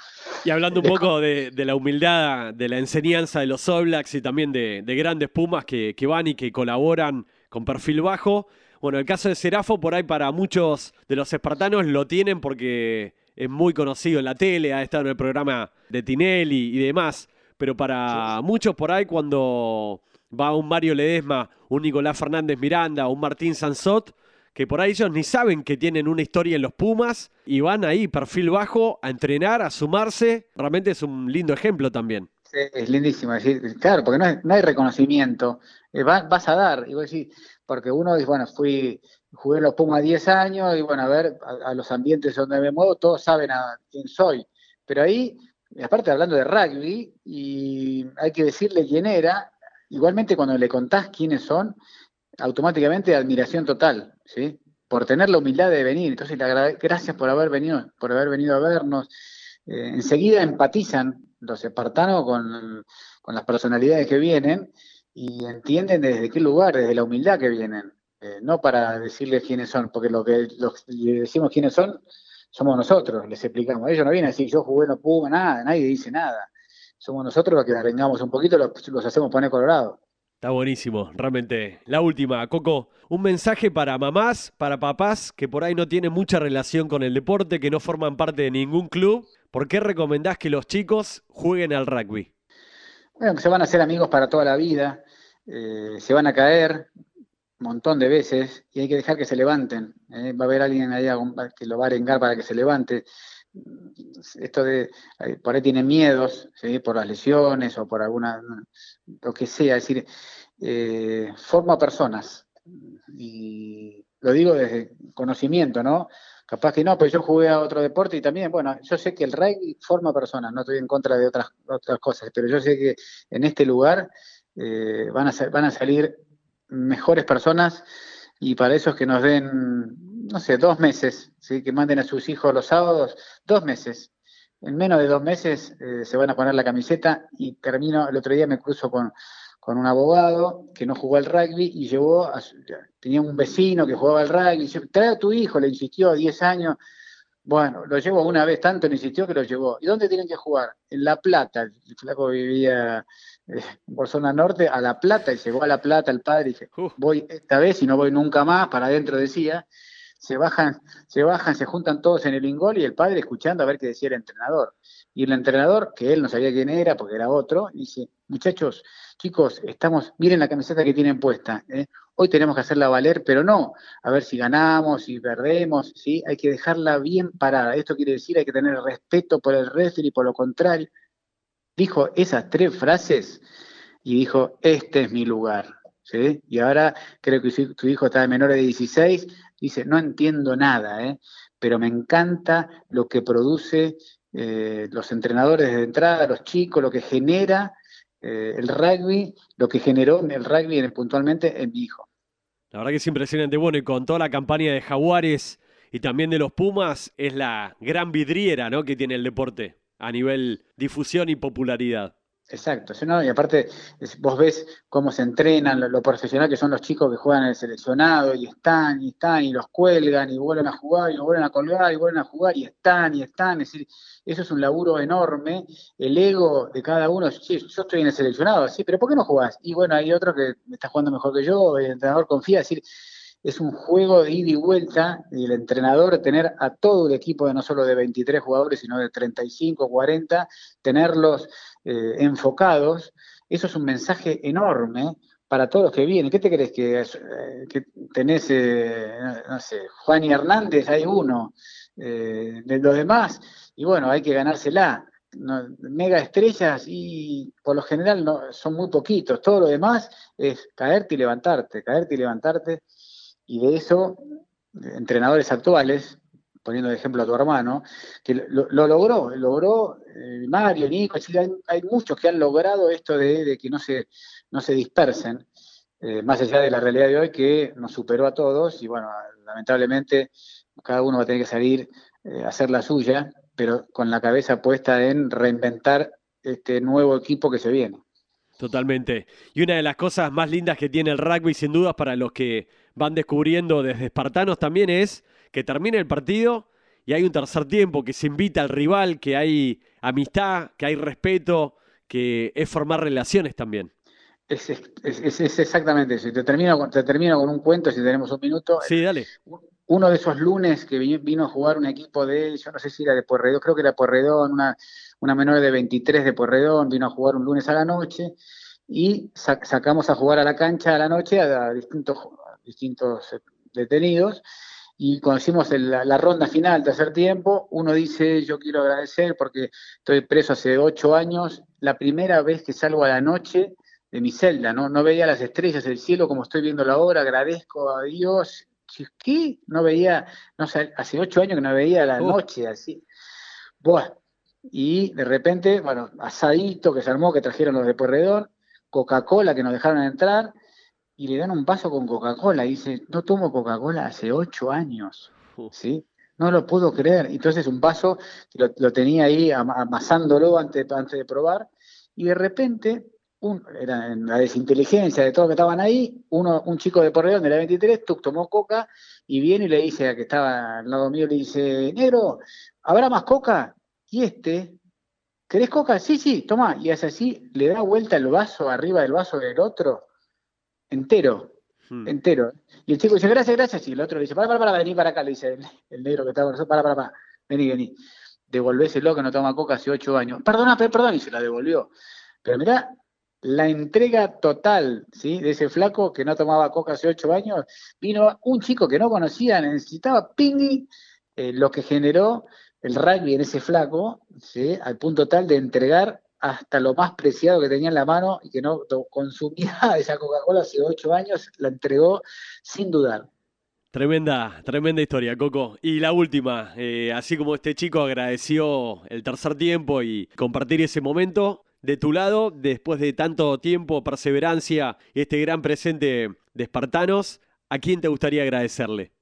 Y hablando un poco de, de, la humildad, de la enseñanza de los All Blacks y también de, de grandes Pumas que, que van y que colaboran con perfil bajo. Bueno, el caso de Serafo, por ahí para muchos de los espartanos lo tienen porque es muy conocido en la tele, ha estado en el programa de Tinelli y demás. Pero para sí. muchos por ahí, cuando va un Mario Ledesma, un Nicolás Fernández Miranda, un Martín Sansot, que por ahí ellos ni saben que tienen una historia en los Pumas y van ahí, perfil bajo, a entrenar, a sumarse. Realmente es un lindo ejemplo también. Es lindísimo decir, claro, porque no, hay reconocimiento. Eh, va- vas a dar, y vos decís, porque uno dice, bueno, fui, jugué en los Pumas 10 años, y bueno, a ver, a, a los ambientes donde me muevo, todos saben a quién soy. Pero ahí, aparte hablando de rugby, y hay que decirle quién era, igualmente cuando le contás quiénes son, automáticamente admiración total, ¿sí? Por tener la humildad de venir. Entonces, agrade- gracias por haber venido, por haber venido a vernos. Eh, enseguida empatizan los espartanos con, con las personalidades que vienen y entienden desde qué lugar, desde la humildad que vienen. Eh, no para decirles quiénes son, porque lo que los, le decimos quiénes son, somos nosotros, les explicamos. Ellos no vienen a yo jugué los Pumas, nada, nadie dice nada. Somos nosotros los que arreglamos un poquito, los, los hacemos poner colorado. Está buenísimo, realmente. La última, Coco, un mensaje para mamás, para papás que por ahí no tienen mucha relación con el deporte, que no forman parte de ningún club. ¿Por qué recomendás que los chicos jueguen al rugby? Bueno, que se van a hacer amigos para toda la vida, eh, se van a caer un montón de veces y hay que dejar que se levanten. ¿eh? Va a haber alguien ahí que lo va a arengar para que se levante. Esto de, eh, por ahí tienen miedos, por las lesiones o por alguna, lo que sea, es decir, eh, forma personas. Y lo digo desde conocimiento, ¿no? Capaz que no, pero yo jugué a otro deporte y también, bueno, yo sé que el rugby forma personas, no estoy en contra de otras, otras cosas, pero yo sé que en este lugar eh, van, a, van a salir mejores personas y para es que nos den, no sé, dos meses, ¿sí? que manden a sus hijos los sábados, dos meses. En menos de dos meses eh, se van a poner la camiseta y termino, el otro día me cruzo con, con un abogado que no jugó al rugby y llevó, a su- tenía un vecino que jugaba al rugby, trae a tu hijo, le insistió 10 años, bueno, lo llevo una vez, tanto le insistió que lo llevó. ¿Y dónde tienen que jugar? En La Plata, el flaco vivía eh, por zona norte, a La Plata, y llegó a La Plata el padre y dice, Uh. voy esta vez y no voy nunca más, para adentro decía, se bajan, se bajan, se juntan todos en el ingol y el padre escuchando a ver qué decía el entrenador. Y el entrenador, que él no sabía quién era porque era otro, dice, muchachos, chicos, estamos, miren la camiseta que tienen puesta, ¿eh? hoy tenemos que hacerla valer, pero no a ver si ganamos, si perdemos, ¿sí? hay que dejarla bien parada. Esto quiere decir hay que tener respeto por el referee y por lo contrario. Dijo esas tres frases y dijo, este es mi lugar. ¿sí? Y ahora creo que si tu hijo está de menor de 16, dice, no entiendo nada, ¿eh? pero me encanta lo que produce eh, los entrenadores de entrada, los chicos, lo que genera eh, el rugby, lo que generó el rugby en- puntualmente en mi hijo. La verdad que es impresionante. Bueno, y con toda la campaña de Jaguares y también de los Pumas, es la gran vidriera ¿no? que tiene el deporte a nivel difusión y popularidad. Exacto, y aparte vos ves cómo se entrenan, lo, lo profesional que son los chicos que juegan en el seleccionado y están y están y los cuelgan y vuelven a jugar y los vuelven a colgar y vuelven a jugar y están y están, es decir, eso es un laburo enorme, el ego de cada uno, sí, yo estoy en el seleccionado, sí, pero ¿por qué no jugás? Y bueno, hay otro que está jugando mejor que yo, el entrenador confía, es decir, es un juego de ida y vuelta y el entrenador tener a todo el equipo de no solo de 23 jugadores, sino de 35, 40, tenerlos eh, enfocados, eso es un mensaje enorme para todos los que vienen. ¿Qué te crees que, eh, tenés, eh, no sé, Juan y Hernández, hay uno, de los demás, y bueno, hay que ganársela. Mega estrellas y por lo general son muy poquitos, todo lo demás es caerte y levantarte, caerte y levantarte, y de eso, entrenadores actuales, poniendo de ejemplo a tu hermano, que lo, lo logró, logró eh, Mario, Nico, hay muchos que han logrado esto de, de que no se, no se dispersen, eh, más allá de la realidad de hoy que nos superó a todos y bueno, lamentablemente cada uno va a tener que salir eh, a hacer la suya, pero con la cabeza puesta en reinventar este nuevo equipo que se viene. Totalmente. Y una de las cosas más lindas que tiene el rugby, sin dudas, para los que van descubriendo desde espartanos también es que termina el partido y hay un tercer tiempo, que se invita al rival, que hay amistad, que hay respeto, que es formar relaciones también. Es, es, es, es exactamente eso. Y te termino, con- te termino con un cuento, si tenemos un minuto. Sí, dale. Uno de esos lunes que vi- vino a jugar un equipo de, yo no sé si era de Porredón, creo que era Porredón, una, una menor de 23 de Porredón, vino a jugar un lunes a la noche y sa- sacamos a jugar a la cancha a la noche a, a distintos, distintos eh, detenidos. Y cuando hicimos la, la, ronda final, tercer tiempo, uno dice, yo quiero agradecer porque estoy preso hace ocho años, la primera vez que salgo a la noche de mi celda, ¿no? No veía las estrellas del cielo como estoy viendo la hora, agradezco a Dios. ¿Qué? No veía, no sé, hace ocho años que no veía la noche así. Buah. Y de repente, bueno, asadito que se armó, que trajeron los de Porredón, Coca-Cola que nos dejaron entrar, y le dan un vaso con Coca-Cola. Y dice, no tomo Coca-Cola hace ocho años. ¿Sí? No lo puedo creer. Entonces un vaso, lo, lo tenía ahí amasándolo antes, antes de probar, y de repente era en la desinteligencia de todos que estaban ahí, uno, un chico de Porredón de la 23, tomó coca y viene y le dice a que estaba al lado mío, le dice, negro, ¿habrá más coca? Y este, ¿querés coca? Sí, sí, toma. Y hace así, le da vuelta el vaso arriba del vaso del otro, entero, hmm. entero. Y el chico dice, gracias, gracias. Y el otro le dice, para, para, para, vení para acá, le dice el, negro que estaba con nosotros, para, para, para, vení, vení. Devolvéselo que no toma coca hace ocho años. Perdona, perdón, y se la devolvió. Pero mirá, la entrega total ¿sí? de ese flaco que no tomaba coca hace ocho años, vino un chico que no conocía, necesitaba pingui, eh, lo que generó el rugby en ese flaco, ¿sí? al punto tal de entregar hasta lo más preciado que tenía en la mano y que no consumía esa Coca-Cola hace ocho años, la entregó sin dudar. Tremenda, tremenda historia, Coco. Y la última, eh, así como este chico agradeció el tercer tiempo y compartir ese momento, de tu lado, después de tanto tiempo, perseverancia y este gran presente de Espartanos, ¿a quién te gustaría agradecerle?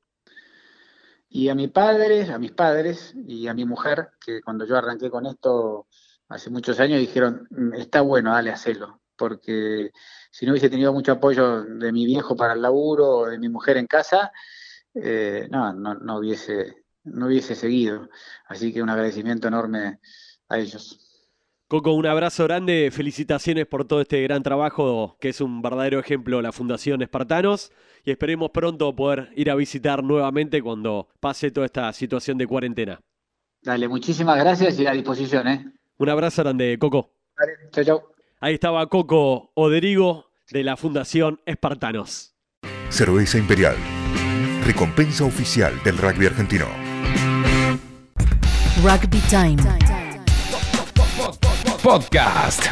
Y a mi padre, a mis padres y a mi mujer, que cuando yo arranqué con esto hace muchos años dijeron, mm, está bueno, dale, hacelo, porque si no hubiese tenido mucho apoyo de mi viejo para el laburo o de mi mujer en casa, eh, no, no, no, hubiese, no hubiese seguido. Así que un agradecimiento enorme a ellos. Coco, un abrazo grande, felicitaciones por todo este gran trabajo que es un verdadero ejemplo la Fundación Espartanos y esperemos pronto poder ir a visitar nuevamente cuando pase toda esta situación de cuarentena. Dale, muchísimas gracias y a disposición. ¿eh? Un abrazo grande, Coco. Dale, chao, chao. Ahí estaba Coco Oderigo de la Fundación Espartanos. Cerveza Imperial, recompensa oficial del rugby argentino. Rugby Time. Podcast.